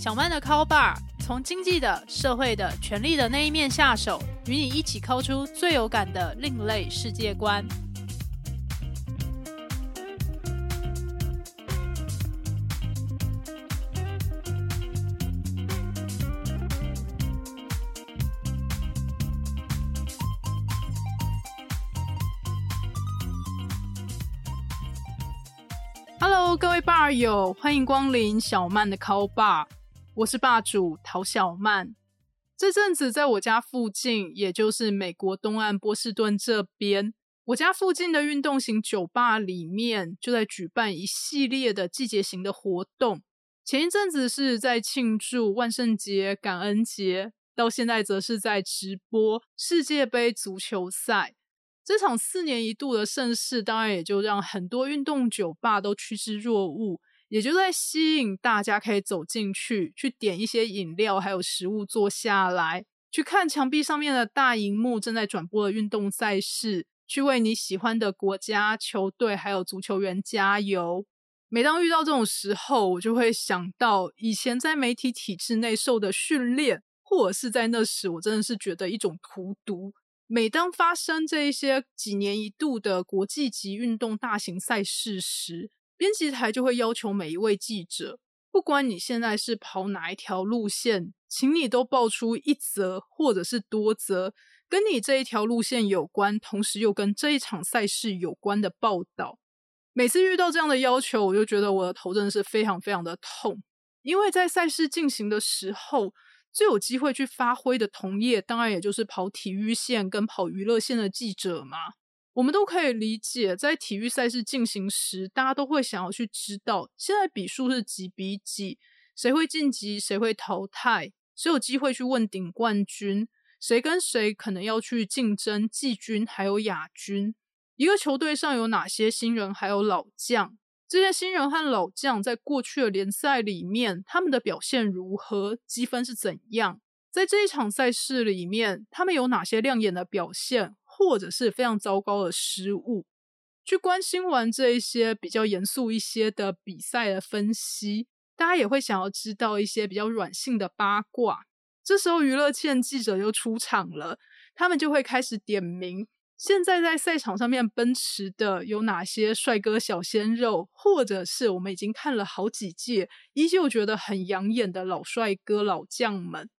小曼的 Call Bar 从经济的、社会的、权力的那一面下手，与你一起抠出最有感的另类世界观。Hello，各位 bar 友，欢迎光临小曼的 Call Bar。我是霸主陶小曼。这阵子在我家附近，也就是美国东岸波士顿这边，我家附近的运动型酒吧里面，就在举办一系列的季节型的活动。前一阵子是在庆祝万圣节、感恩节，到现在则是在直播世界杯足球赛。这场四年一度的盛事，当然也就让很多运动酒吧都趋之若鹜。也就在吸引大家可以走进去，去点一些饮料，还有食物，坐下来去看墙壁上面的大荧幕正在转播的运动赛事，去为你喜欢的国家、球队还有足球员加油。每当遇到这种时候，我就会想到以前在媒体体制内受的训练，或者是在那时，我真的是觉得一种荼毒。每当发生这一些几年一度的国际级运动大型赛事时，编辑台就会要求每一位记者，不管你现在是跑哪一条路线，请你都报出一则或者是多则跟你这一条路线有关，同时又跟这一场赛事有关的报道。每次遇到这样的要求，我就觉得我的头真的是非常非常的痛，因为在赛事进行的时候，最有机会去发挥的同业，当然也就是跑体育线跟跑娱乐线的记者嘛。我们都可以理解，在体育赛事进行时，大家都会想要去知道现在比数是几比几，谁会晋级，谁会淘汰，谁有机会去问鼎冠军，谁跟谁可能要去竞争季军还有亚军。一个球队上有哪些新人还有老将？这些新人和老将在过去的联赛里面，他们的表现如何？积分是怎样？在这一场赛事里面，他们有哪些亮眼的表现？或者是非常糟糕的失误，去关心完这一些比较严肃一些的比赛的分析，大家也会想要知道一些比较软性的八卦。这时候娱乐线记者就出场了，他们就会开始点名现在在赛场上面奔驰的有哪些帅哥小鲜肉，或者是我们已经看了好几届，依旧觉得很养眼的老帅哥老将们。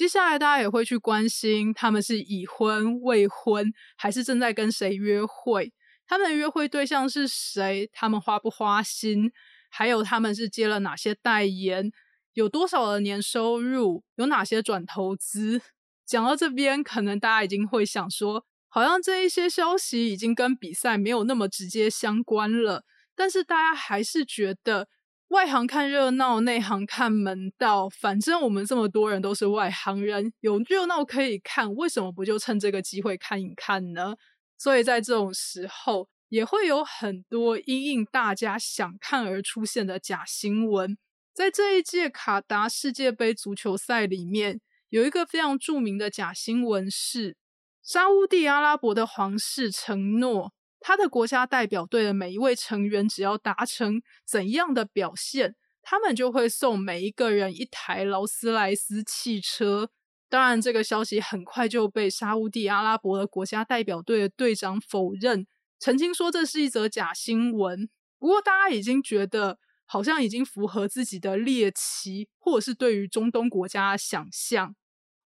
接下来，大家也会去关心他们是已婚、未婚，还是正在跟谁约会？他们的约会对象是谁？他们花不花心？还有他们是接了哪些代言？有多少的年收入？有哪些转投资？讲到这边，可能大家已经会想说，好像这一些消息已经跟比赛没有那么直接相关了。但是大家还是觉得。外行看热闹，内行看门道。反正我们这么多人都是外行人，有热闹可以看，为什么不就趁这个机会看一看呢？所以在这种时候，也会有很多因应大家想看而出现的假新闻。在这一届卡达世界杯足球赛里面，有一个非常著名的假新闻是，沙地阿拉伯的皇室承诺。他的国家代表队的每一位成员，只要达成怎样的表现，他们就会送每一个人一台劳斯莱斯汽车。当然，这个消息很快就被沙地阿拉伯的国家代表队的队长否认，澄清说这是一则假新闻。不过，大家已经觉得好像已经符合自己的猎奇，或者是对于中东国家的想象。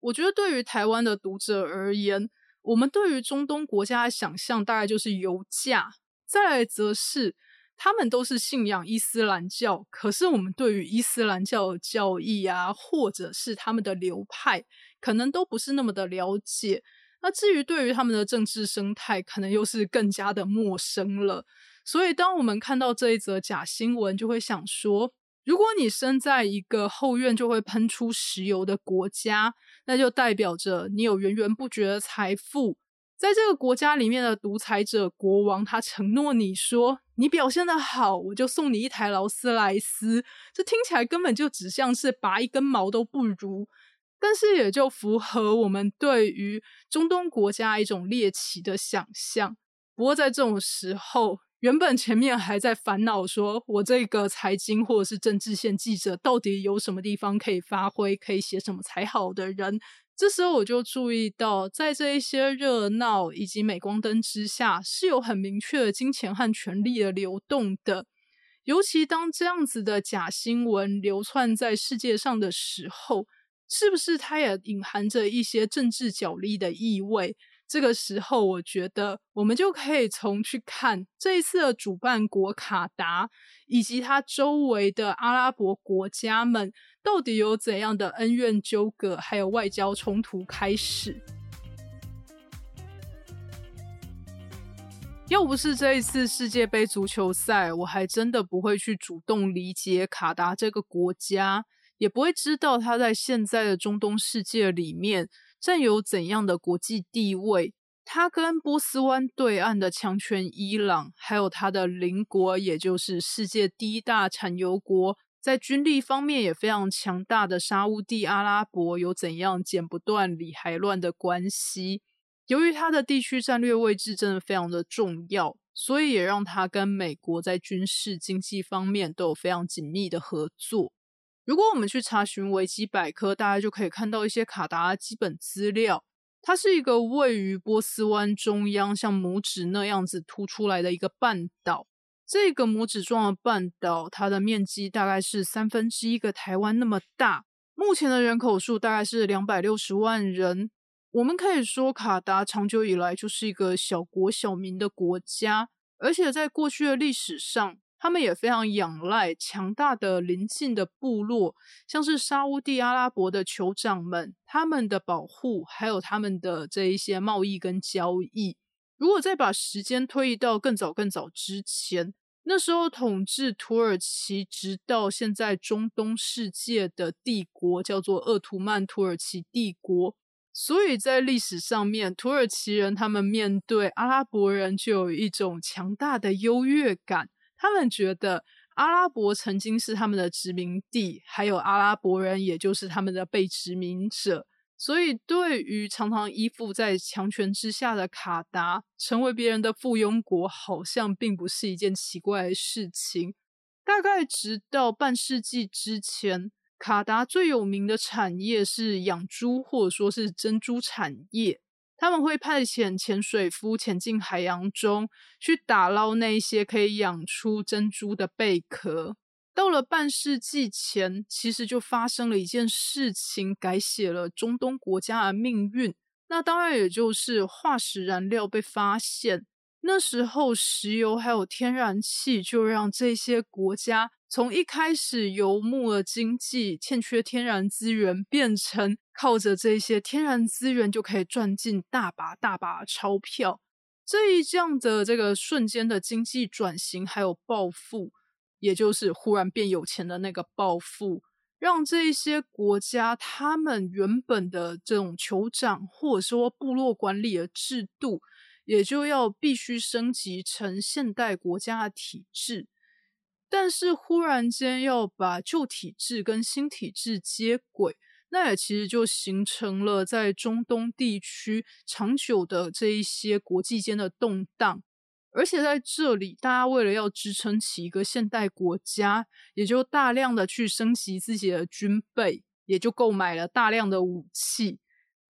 我觉得，对于台湾的读者而言，我们对于中东国家的想象大概就是油价，再来则是他们都是信仰伊斯兰教，可是我们对于伊斯兰教的教义啊，或者是他们的流派，可能都不是那么的了解。那至于对于他们的政治生态，可能又是更加的陌生了。所以，当我们看到这一则假新闻，就会想说。如果你生在一个后院就会喷出石油的国家，那就代表着你有源源不绝的财富。在这个国家里面的独裁者国王，他承诺你说你表现的好，我就送你一台劳斯莱斯。这听起来根本就只像是拔一根毛都不如，但是也就符合我们对于中东国家一种猎奇的想象。不过在这种时候，原本前面还在烦恼说，我这个财经或者是政治线记者到底有什么地方可以发挥，可以写什么才好的人，这时候我就注意到，在这一些热闹以及镁光灯之下，是有很明确的金钱和权力的流动的。尤其当这样子的假新闻流窜在世界上的时候，是不是它也隐含着一些政治角力的意味？这个时候，我觉得我们就可以从去看这一次的主办国卡达以及它周围的阿拉伯国家们到底有怎样的恩怨纠葛，还有外交冲突开始。要不是这一次世界杯足球赛，我还真的不会去主动理解卡达这个国家，也不会知道它在现在的中东世界里面。占有怎样的国际地位？它跟波斯湾对岸的强权伊朗，还有它的邻国，也就是世界第一大产油国，在军力方面也非常强大的沙地阿拉伯，有怎样剪不断理还乱的关系？由于它的地区战略位置真的非常的重要，所以也让它跟美国在军事、经济方面都有非常紧密的合作。如果我们去查询维基百科，大家就可以看到一些卡达的基本资料。它是一个位于波斯湾中央，像拇指那样子凸出来的一个半岛。这个拇指状的半岛，它的面积大概是三分之一个台湾那么大。目前的人口数大概是两百六十万人。我们可以说，卡达长久以来就是一个小国小民的国家，而且在过去的历史上。他们也非常仰赖强大的邻近的部落，像是沙地阿拉伯的酋长们，他们的保护，还有他们的这一些贸易跟交易。如果再把时间推移到更早更早之前，那时候统治土耳其直到现在中东世界的帝国叫做鄂图曼土耳其帝国，所以在历史上面，土耳其人他们面对阿拉伯人就有一种强大的优越感。他们觉得阿拉伯曾经是他们的殖民地，还有阿拉伯人，也就是他们的被殖民者。所以，对于常常依附在强权之下的卡达，成为别人的附庸国，好像并不是一件奇怪的事情。大概直到半世纪之前，卡达最有名的产业是养猪，或者说是珍珠产业。他们会派遣潜水夫潜进海洋中去打捞那些可以养出珍珠的贝壳。到了半世纪前，其实就发生了一件事情，改写了中东国家的命运。那当然也就是化石燃料被发现。那时候，石油还有天然气就让这些国家从一开始游牧的经济、欠缺天然资源，变成靠着这些天然资源就可以赚进大把大把钞票。这一这样的这个瞬间的经济转型还有暴富，也就是忽然变有钱的那个暴富，让这一些国家他们原本的这种酋长或者说部落管理的制度。也就要必须升级成现代国家的体制，但是忽然间要把旧体制跟新体制接轨，那也其实就形成了在中东地区长久的这一些国际间的动荡。而且在这里，大家为了要支撑起一个现代国家，也就大量的去升级自己的军备，也就购买了大量的武器。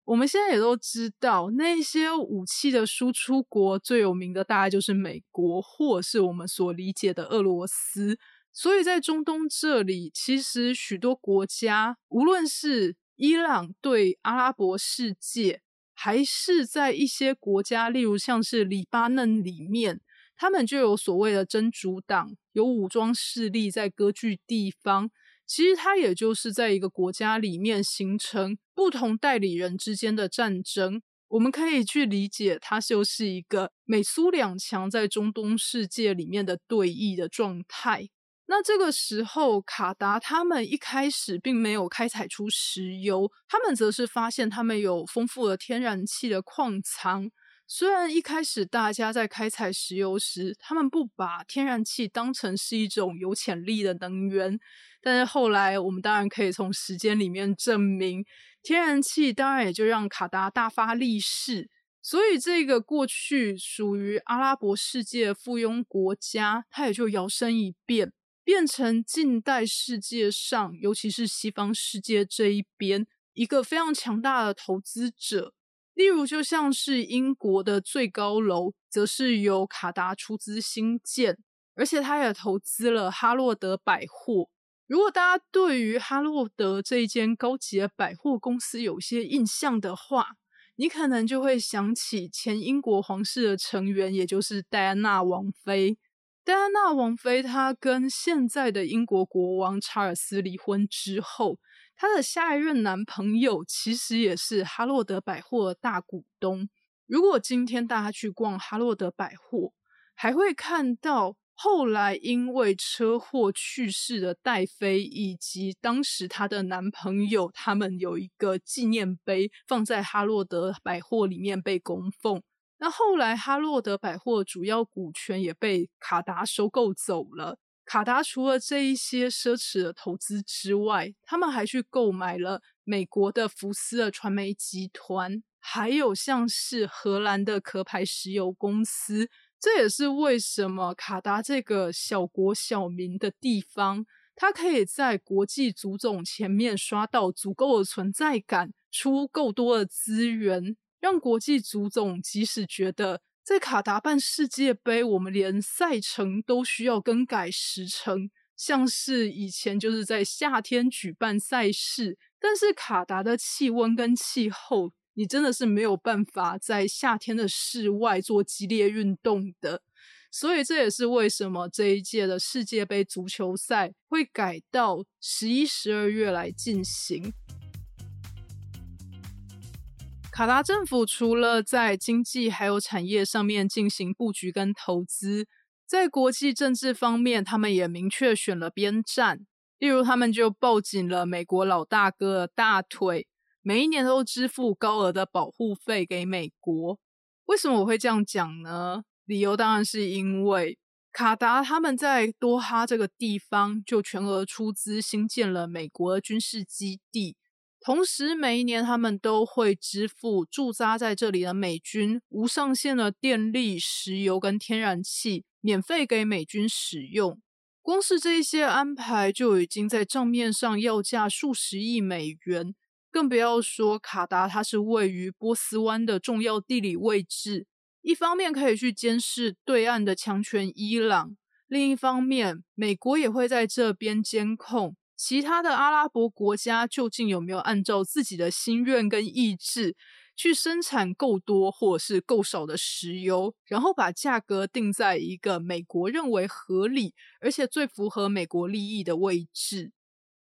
我们现在也都知道，那些武器的输出国最有名的大概就是美国，或是我们所理解的俄罗斯。所以在中东这里，其实许多国家，无论是伊朗对阿拉伯世界，还是在一些国家，例如像是黎巴嫩里面，他们就有所谓的真主党，有武装势力在割据地方。其实它也就是在一个国家里面形成不同代理人之间的战争，我们可以去理解它就是一个美苏两强在中东世界里面的对弈的状态。那这个时候，卡达他们一开始并没有开采出石油，他们则是发现他们有丰富的天然气的矿藏。虽然一开始大家在开采石油时，他们不把天然气当成是一种有潜力的能源。但是后来，我们当然可以从时间里面证明，天然气当然也就让卡达大发利市。所以这个过去属于阿拉伯世界附庸国家，它也就摇身一变，变成近代世界上，尤其是西方世界这一边一个非常强大的投资者。例如，就像是英国的最高楼，则是由卡达出资兴建，而且他也投资了哈洛德百货。如果大家对于哈洛德这一间高级的百货公司有些印象的话，你可能就会想起前英国皇室的成员，也就是戴安娜王妃。戴安娜王妃她跟现在的英国国王查尔斯离婚之后。她的下一任男朋友其实也是哈洛德百货的大股东。如果今天大家去逛哈洛德百货，还会看到后来因为车祸去世的戴妃以及当时她的男朋友，他们有一个纪念碑放在哈洛德百货里面被供奉。那后来哈洛德百货主要股权也被卡达收购走了。卡达除了这一些奢侈的投资之外，他们还去购买了美国的福斯的传媒集团，还有像是荷兰的壳牌石油公司。这也是为什么卡达这个小国小民的地方，它可以在国际足总前面刷到足够的存在感，出够多的资源，让国际足总即使觉得。在卡达办世界杯，我们连赛程都需要更改时程。像是以前就是在夏天举办赛事，但是卡达的气温跟气候，你真的是没有办法在夏天的室外做激烈运动的。所以这也是为什么这一届的世界杯足球赛会改到十一、十二月来进行。卡达政府除了在经济还有产业上面进行布局跟投资，在国际政治方面，他们也明确选了边站。例如，他们就抱紧了美国老大哥的大腿，每一年都支付高额的保护费给美国。为什么我会这样讲呢？理由当然是因为卡达他们在多哈这个地方就全额出资新建了美国的军事基地。同时，每一年他们都会支付驻扎在这里的美军无上限的电力、石油跟天然气，免费给美军使用。光是这些安排就已经在账面上要价数十亿美元，更不要说卡达，它是位于波斯湾的重要地理位置，一方面可以去监视对岸的强权伊朗，另一方面，美国也会在这边监控。其他的阿拉伯国家究竟有没有按照自己的心愿跟意志去生产够多或者是够少的石油，然后把价格定在一个美国认为合理而且最符合美国利益的位置？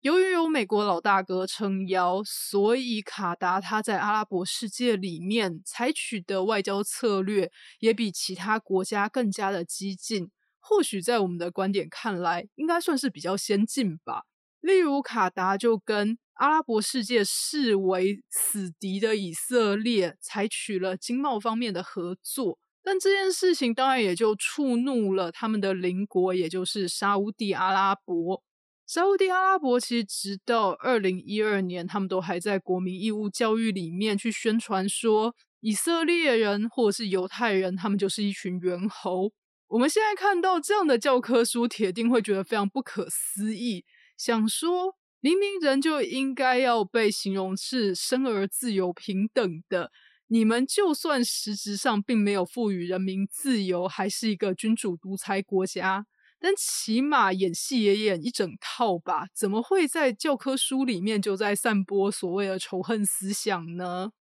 由于有美国老大哥撑腰，所以卡达他在阿拉伯世界里面采取的外交策略也比其他国家更加的激进。或许在我们的观点看来，应该算是比较先进吧。例如，卡达就跟阿拉伯世界视为死敌的以色列采取了经贸方面的合作，但这件事情当然也就触怒了他们的邻国，也就是沙地阿拉伯。沙地阿拉伯其实直到二零一二年，他们都还在国民义务教育里面去宣传说，以色列人或者是犹太人，他们就是一群猿猴。我们现在看到这样的教科书，铁定会觉得非常不可思议。想说，明明人就应该要被形容是生而自由平等的，你们就算实质上并没有赋予人民自由，还是一个君主独裁国家，但起码演戏也演一整套吧？怎么会在教科书里面就在散播所谓的仇恨思想呢？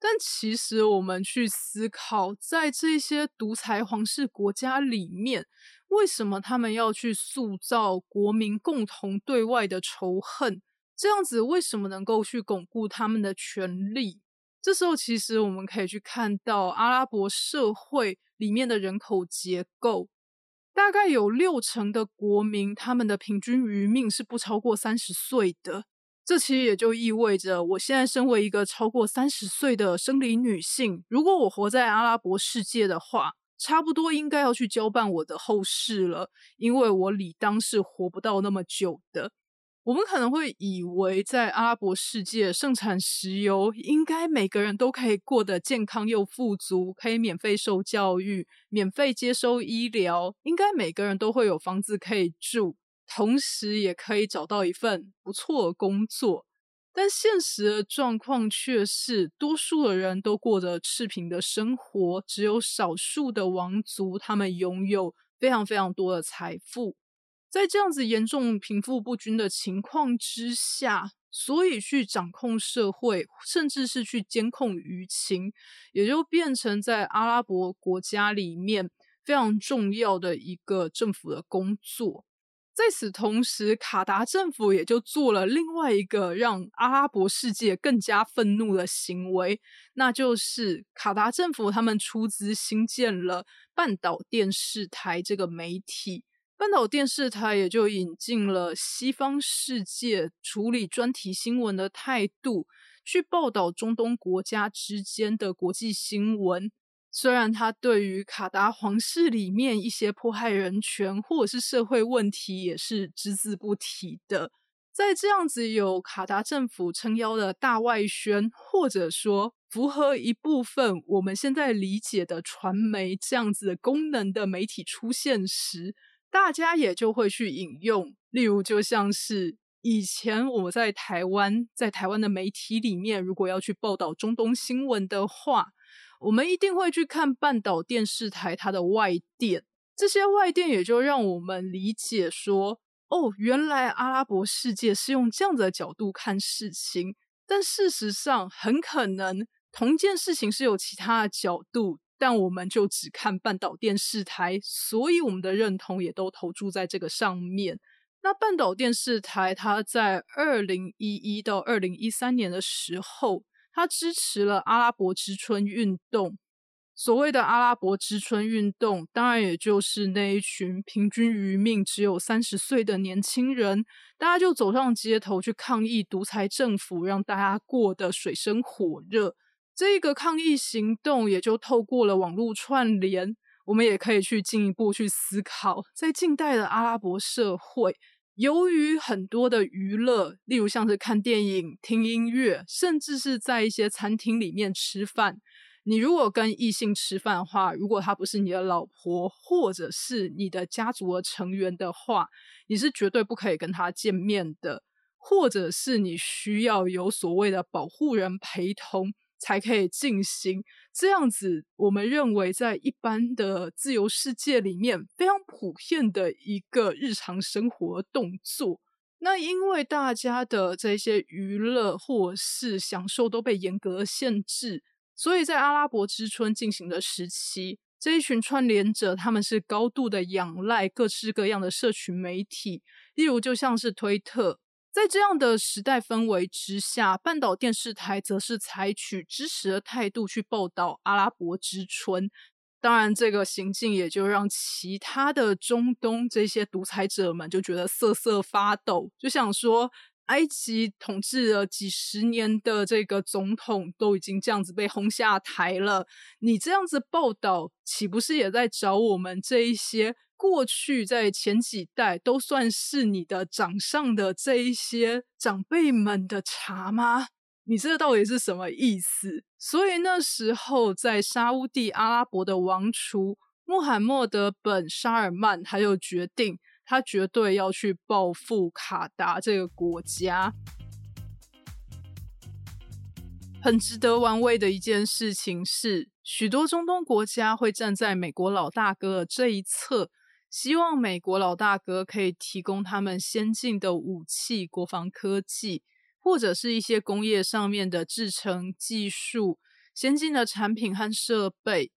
但其实我们去思考，在这些独裁皇室国家里面。为什么他们要去塑造国民共同对外的仇恨？这样子为什么能够去巩固他们的权利？这时候，其实我们可以去看到阿拉伯社会里面的人口结构，大概有六成的国民，他们的平均余命是不超过三十岁的。这其实也就意味着，我现在身为一个超过三十岁的生理女性，如果我活在阿拉伯世界的话。差不多应该要去交办我的后事了，因为我理当是活不到那么久的。我们可能会以为，在阿拉伯世界盛产石油，应该每个人都可以过得健康又富足，可以免费受教育、免费接收医疗，应该每个人都会有房子可以住，同时也可以找到一份不错的工作。但现实的状况却是，多数的人都过着赤贫的生活，只有少数的王族，他们拥有非常非常多的财富。在这样子严重贫富不均的情况之下，所以去掌控社会，甚至是去监控舆情，也就变成在阿拉伯国家里面非常重要的一个政府的工作。在此同时，卡达政府也就做了另外一个让阿拉伯世界更加愤怒的行为，那就是卡达政府他们出资新建了半岛电视台这个媒体。半岛电视台也就引进了西方世界处理专题新闻的态度，去报道中东国家之间的国际新闻。虽然他对于卡达皇室里面一些迫害人权或者是社会问题也是只字不提的，在这样子有卡达政府撑腰的大外宣，或者说符合一部分我们现在理解的传媒这样子的功能的媒体出现时。大家也就会去引用，例如就像是以前我在台湾，在台湾的媒体里面，如果要去报道中东新闻的话，我们一定会去看半岛电视台它的外电。这些外电也就让我们理解说，哦，原来阿拉伯世界是用这样的角度看事情。但事实上，很可能同件事情是有其他的角度。但我们就只看半岛电视台，所以我们的认同也都投注在这个上面。那半岛电视台，它在二零一一到二零一三年的时候，他支持了阿拉伯之春运动。所谓的阿拉伯之春运动，当然也就是那一群平均余命只有三十岁的年轻人，大家就走上街头去抗议独裁政府，让大家过得水深火热。这个抗议行动也就透过了网络串联，我们也可以去进一步去思考，在近代的阿拉伯社会，由于很多的娱乐，例如像是看电影、听音乐，甚至是在一些餐厅里面吃饭。你如果跟异性吃饭的话，如果他不是你的老婆，或者是你的家族的成员的话，你是绝对不可以跟他见面的，或者是你需要有所谓的保护人陪同。才可以进行这样子，我们认为在一般的自由世界里面非常普遍的一个日常生活动作。那因为大家的这些娱乐或是享受都被严格限制，所以在阿拉伯之春进行的时期，这一群串联者他们是高度的仰赖各式各样的社群媒体，例如就像是推特。在这样的时代氛围之下，半岛电视台则是采取支持的态度去报道阿拉伯之春。当然，这个行径也就让其他的中东这些独裁者们就觉得瑟瑟发抖，就想说：埃及统治了几十年的这个总统都已经这样子被轰下台了，你这样子报道，岂不是也在找我们这一些？过去在前几代都算是你的掌上的这一些长辈们的茶吗？你这到底是什么意思？所以那时候在沙地阿拉伯的王储穆罕默德本沙尔曼，他就决定他绝对要去报复卡达这个国家。很值得玩味的一件事情是，许多中东国家会站在美国老大哥的这一侧。希望美国老大哥可以提供他们先进的武器、国防科技，或者是一些工业上面的制成技术、先进的产品和设备。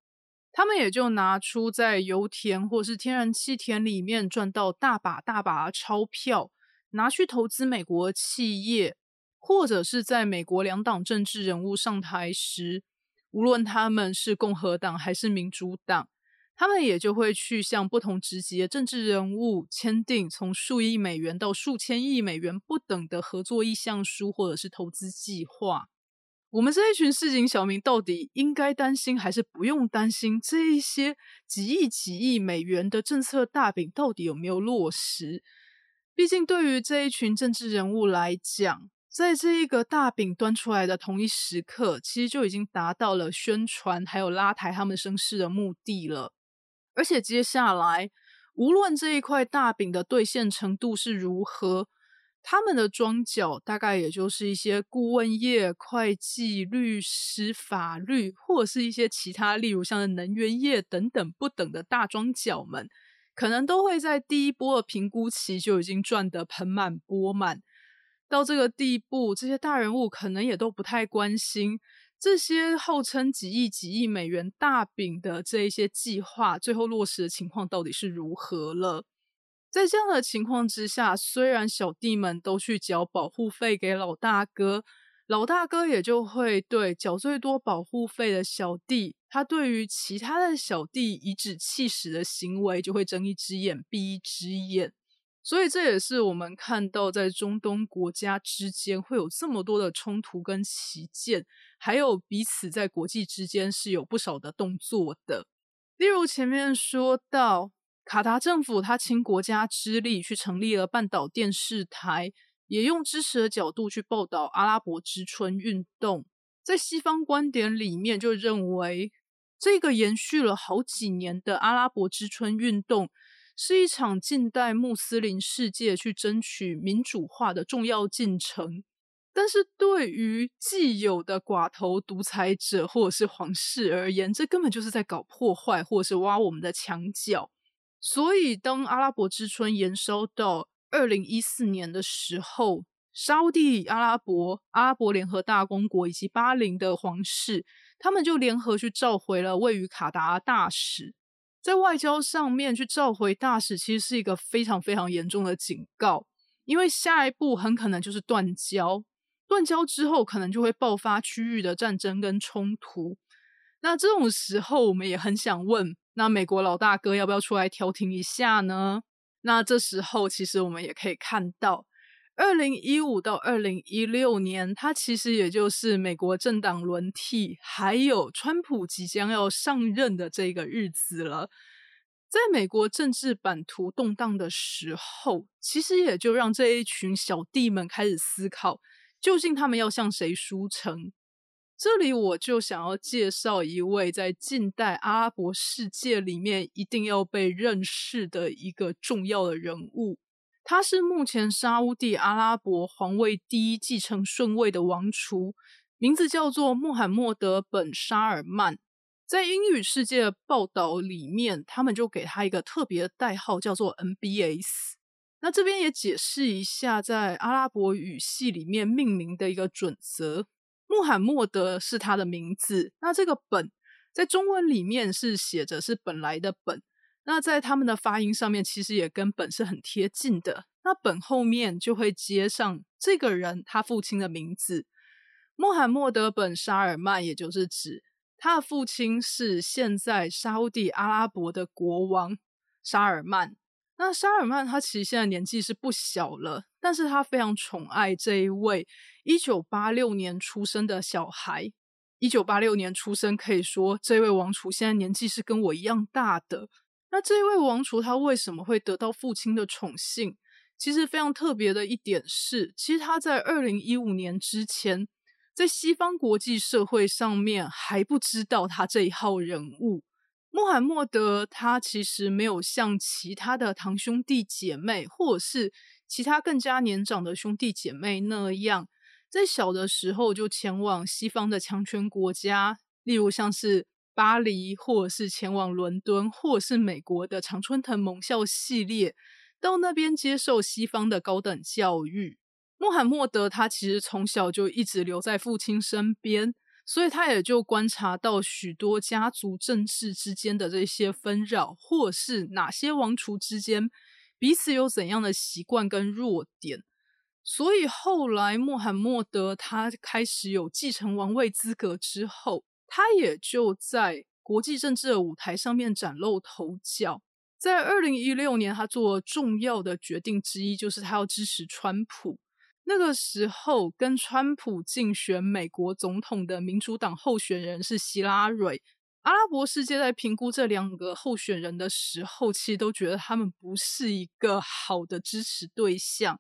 他们也就拿出在油田或是天然气田里面赚到大把大把钞票，拿去投资美国企业，或者是在美国两党政治人物上台时，无论他们是共和党还是民主党。他们也就会去向不同职级的政治人物签订从数亿美元到数千亿美元不等的合作意向书，或者是投资计划。我们这一群市井小民到底应该担心还是不用担心？这一些几亿几亿美元的政策大饼到底有没有落实？毕竟对于这一群政治人物来讲，在这一个大饼端出来的同一时刻，其实就已经达到了宣传还有拉抬他们声势的目的了。而且接下来，无论这一块大饼的兑现程度是如何，他们的庄脚大概也就是一些顾问业、会计、律师、法律，或者是一些其他，例如像能源业等等不等的大庄脚们，可能都会在第一波的评估期就已经赚得盆满钵满。到这个地步，这些大人物可能也都不太关心这些号称几亿、几亿美元大饼的这一些计划，最后落实的情况到底是如何了。在这样的情况之下，虽然小弟们都去缴保护费给老大哥，老大哥也就会对缴最多保护费的小弟，他对于其他的小弟颐指气使的行为，就会睁一只眼闭一只眼。所以这也是我们看到在中东国家之间会有这么多的冲突跟旗舰，还有彼此在国际之间是有不少的动作的。例如前面说到。卡达政府他倾国家之力去成立了半岛电视台，也用支持的角度去报道阿拉伯之春运动。在西方观点里面，就认为这个延续了好几年的阿拉伯之春运动，是一场近代穆斯林世界去争取民主化的重要进程。但是对于既有的寡头独裁者或者是皇室而言，这根本就是在搞破坏，或者是挖我们的墙角。所以，当阿拉伯之春延烧到二零一四年的时候，沙地阿拉伯、阿拉伯联合大公国以及巴林的皇室，他们就联合去召回了位于卡达大使。在外交上面去召回大使，其实是一个非常非常严重的警告，因为下一步很可能就是断交。断交之后，可能就会爆发区域的战争跟冲突。那这种时候，我们也很想问。那美国老大哥要不要出来调停一下呢？那这时候其实我们也可以看到，二零一五到二零一六年，它其实也就是美国政党轮替，还有川普即将要上任的这个日子了。在美国政治版图动荡的时候，其实也就让这一群小弟们开始思考，究竟他们要向谁输诚。这里我就想要介绍一位在近代阿拉伯世界里面一定要被认识的一个重要的人物，他是目前沙乌地阿拉伯皇位第一继承顺位的王储，名字叫做穆罕默德本沙尔曼。在英语世界报道里面，他们就给他一个特别的代号，叫做 NBS。那这边也解释一下，在阿拉伯语系里面命名的一个准则。穆罕默德是他的名字，那这个本在中文里面是写着是本来的本，那在他们的发音上面其实也跟本是很贴近的。那本后面就会接上这个人他父亲的名字，穆罕默德本沙尔曼，也就是指他的父亲是现在沙地阿拉伯的国王沙尔曼。那沙尔曼他其实现在年纪是不小了，但是他非常宠爱这一位一九八六年出生的小孩。一九八六年出生，可以说这位王储现在年纪是跟我一样大的。那这一位王储他为什么会得到父亲的宠幸？其实非常特别的一点是，其实他在二零一五年之前，在西方国际社会上面还不知道他这一号人物。穆罕默德他其实没有像其他的堂兄弟姐妹，或者是其他更加年长的兄弟姐妹那样，在小的时候就前往西方的强权国家，例如像是巴黎，或者是前往伦敦，或者是美国的常春藤盟校系列，到那边接受西方的高等教育。穆罕默德他其实从小就一直留在父亲身边。所以他也就观察到许多家族政治之间的这些纷扰，或是哪些王储之间彼此有怎样的习惯跟弱点。所以后来穆罕默德他开始有继承王位资格之后，他也就在国际政治的舞台上面崭露头角。在二零一六年，他做重要的决定之一就是他要支持川普。那个时候，跟川普竞选美国总统的民主党候选人是希拉蕊阿拉伯世界在评估这两个候选人的时候，其实都觉得他们不是一个好的支持对象。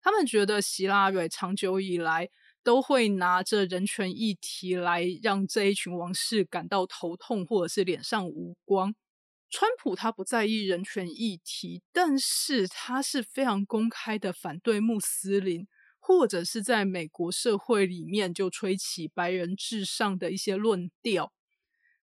他们觉得希拉蕊长久以来都会拿着人权议题来让这一群王室感到头痛，或者是脸上无光。川普他不在意人权议题，但是他是非常公开的反对穆斯林，或者是在美国社会里面就吹起白人至上的一些论调。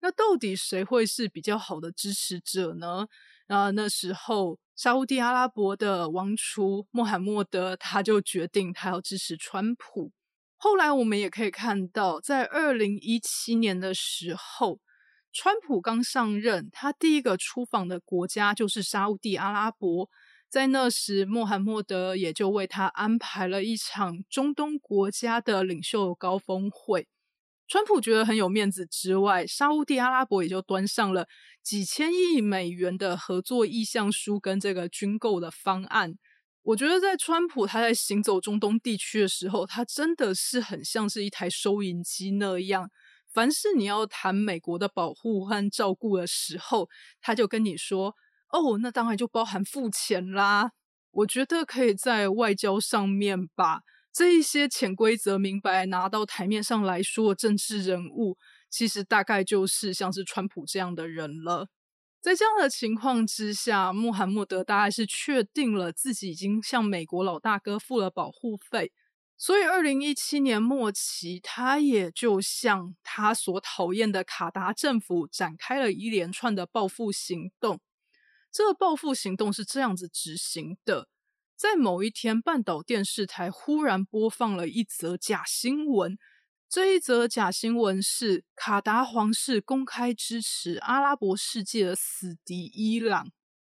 那到底谁会是比较好的支持者呢？啊，那时候沙地阿拉伯的王储穆罕默德他就决定他要支持川普。后来我们也可以看到，在二零一七年的时候，川普刚上任，他第一个出访的国家就是沙地阿拉伯。在那时，穆罕默德也就为他安排了一场中东国家的领袖高峰会。川普觉得很有面子之外，沙地阿拉伯也就端上了几千亿美元的合作意向书跟这个军购的方案。我觉得在川普他在行走中东地区的时候，他真的是很像是一台收银机那样，凡是你要谈美国的保护和照顾的时候，他就跟你说：“哦，那当然就包含付钱啦。”我觉得可以在外交上面把。这一些潜规则明白拿到台面上来说，政治人物其实大概就是像是川普这样的人了。在这样的情况之下，穆罕默德大概是确定了自己已经向美国老大哥付了保护费，所以二零一七年末期，他也就向他所讨厌的卡达政府展开了一连串的报复行动。这个报复行动是这样子执行的。在某一天，半岛电视台忽然播放了一则假新闻。这一则假新闻是卡达皇室公开支持阿拉伯世界的死敌伊朗。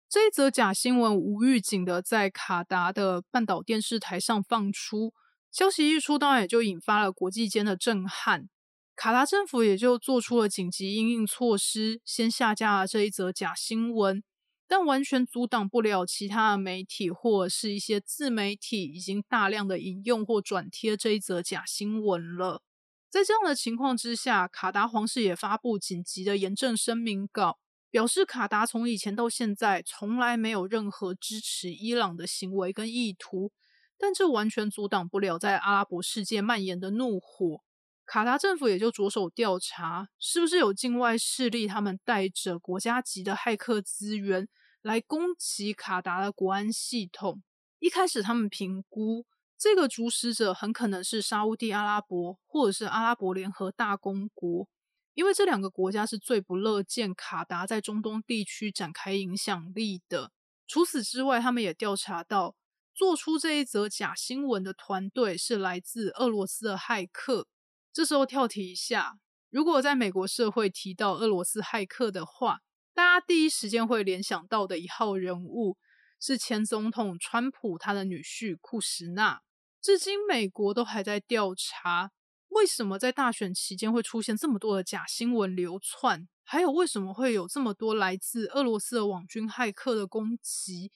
这一则假新闻无预警的在卡达的半岛电视台上放出，消息一出，当然也就引发了国际间的震撼。卡达政府也就做出了紧急应应措施，先下架了这一则假新闻。但完全阻挡不了其他的媒体或者是一些自媒体已经大量的引用或转贴这一则假新闻了。在这样的情况之下，卡达皇室也发布紧急的严正声明稿，表示卡达从以前到现在从来没有任何支持伊朗的行为跟意图。但这完全阻挡不了在阿拉伯世界蔓延的怒火。卡达政府也就着手调查，是不是有境外势力他们带着国家级的骇客资源。来攻击卡达的国安系统。一开始，他们评估这个主使者很可能是沙地阿拉伯或者是阿拉伯联合大公国，因为这两个国家是最不乐见卡达在中东地区展开影响力的。除此之外，他们也调查到，做出这一则假新闻的团队是来自俄罗斯的骇客。这时候跳题一下，如果在美国社会提到俄罗斯骇客的话，大家第一时间会联想到的一号人物是前总统川普他的女婿库什纳。至今，美国都还在调查为什么在大选期间会出现这么多的假新闻流窜，还有为什么会有这么多来自俄罗斯的网军骇客的攻击。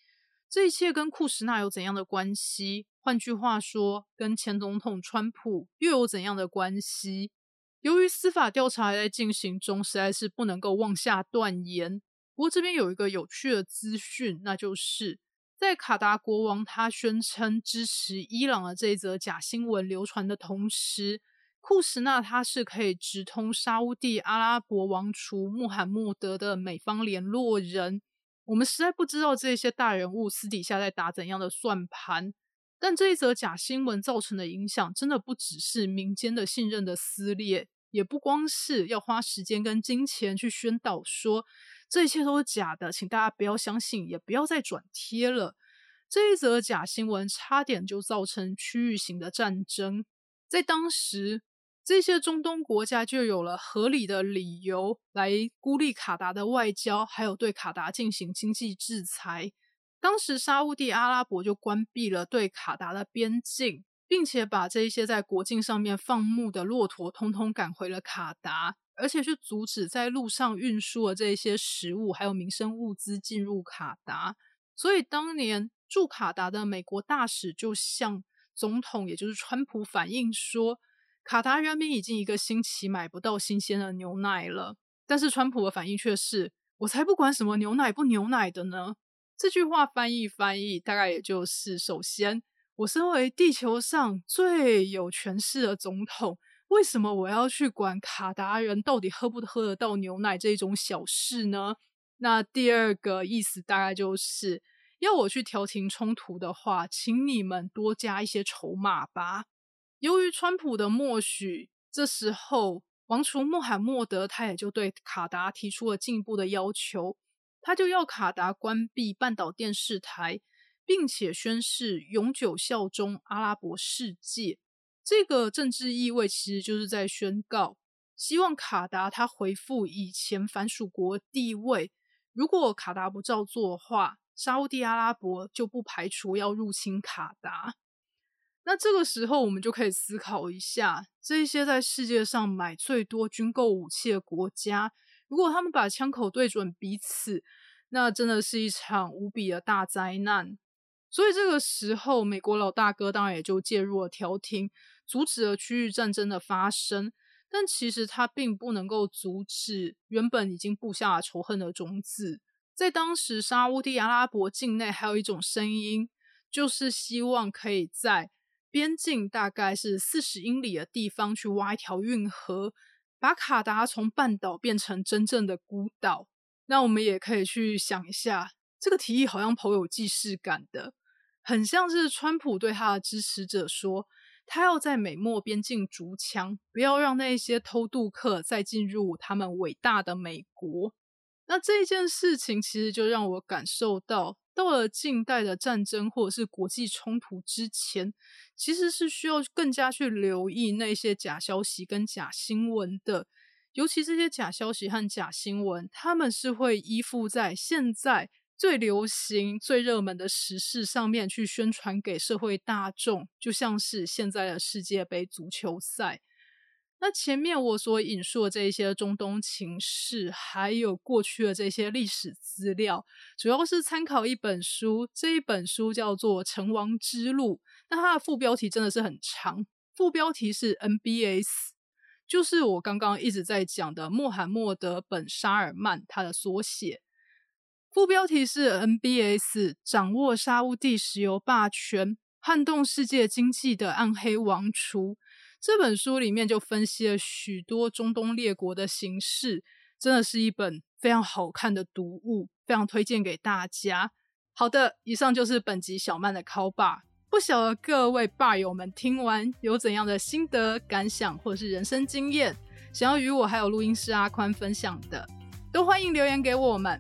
这一切跟库什纳有怎样的关系？换句话说，跟前总统川普又有怎样的关系？由于司法调查还在进行中，实在是不能够妄下断言。不过这边有一个有趣的资讯，那就是在卡达国王他宣称支持伊朗的这一则假新闻流传的同时，库什纳他是可以直通沙地阿拉伯王储穆罕默德的美方联络人。我们实在不知道这些大人物私底下在打怎样的算盘。但这一则假新闻造成的影响，真的不只是民间的信任的撕裂，也不光是要花时间跟金钱去宣导说这一切都是假的，请大家不要相信，也不要再转贴了。这一则假新闻差点就造成区域型的战争，在当时，这些中东国家就有了合理的理由来孤立卡达的外交，还有对卡达进行经济制裁。当时沙地阿拉伯就关闭了对卡达的边境，并且把这些在国境上面放牧的骆驼通通赶回了卡达，而且去阻止在路上运输的这些食物还有民生物资进入卡达。所以当年驻卡达的美国大使就向总统，也就是川普反映说，卡达人民已经一个星期买不到新鲜的牛奶了。但是川普的反应却是：“我才不管什么牛奶不牛奶的呢。”这句话翻译翻译，大概也就是：首先，我身为地球上最有权势的总统，为什么我要去管卡达人到底喝不喝得到牛奶这种小事呢？那第二个意思大概就是：要我去调停冲突的话，请你们多加一些筹码吧。由于川普的默许，这时候。王储穆罕默德他也就对卡达提出了进一步的要求，他就要卡达关闭半岛电视台，并且宣誓永久效忠阿拉伯世界。这个政治意味其实就是在宣告，希望卡达他恢复以前反属国地位。如果卡达不照做的话，沙地阿拉伯就不排除要入侵卡达。那这个时候，我们就可以思考一下，这些在世界上买最多军购武器的国家，如果他们把枪口对准彼此，那真的是一场无比的大灾难。所以这个时候，美国老大哥当然也就介入了调停，阻止了区域战争的发生。但其实他并不能够阻止原本已经布下仇恨的种子。在当时，沙地阿拉伯境内还有一种声音，就是希望可以在边境大概是四十英里的地方去挖一条运河，把卡达从半岛变成真正的孤岛。那我们也可以去想一下，这个提议好像颇有既视感的，很像是川普对他的支持者说，他要在美墨边境筑墙，不要让那些偷渡客再进入他们伟大的美国。那这件事情其实就让我感受到。到了近代的战争或者是国际冲突之前，其实是需要更加去留意那些假消息跟假新闻的。尤其这些假消息和假新闻，他们是会依附在现在最流行、最热门的时事上面去宣传给社会大众，就像是现在的世界杯足球赛。那前面我所引述的这一些中东情势，还有过去的这些历史资料，主要是参考一本书，这一本书叫做《成王之路》。那它的副标题真的是很长，副标题是 NBS，就是我刚刚一直在讲的穆罕默德本沙尔曼他的缩写。副标题是 NBS，掌握沙地石油霸权、撼动世界经济的暗黑王储。这本书里面就分析了许多中东列国的形势，真的是一本非常好看的读物，非常推荐给大家。好的，以上就是本集小曼的考霸。不晓得各位霸友们听完有怎样的心得感想，或者是人生经验，想要与我还有录音师阿宽分享的，都欢迎留言给我们。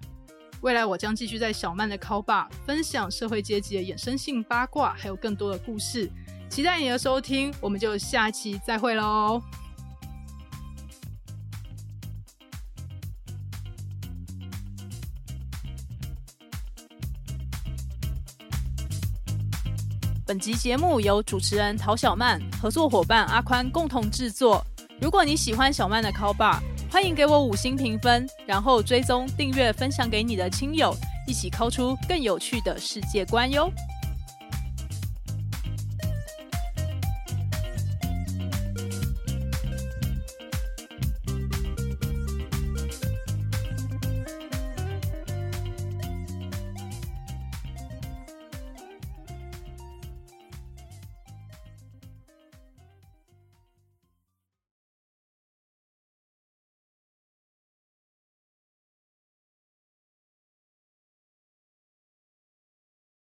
未来我将继续在小曼的考霸分享社会阶级的衍生性八卦，还有更多的故事。期待你的收听，我们就下期再会喽。本集节目由主持人陶小曼、合作伙伴阿宽共同制作。如果你喜欢小曼的 Call Bar，欢迎给我五星评分，然后追踪、订阅、分享给你的亲友，一起 call 出更有趣的世界观哟。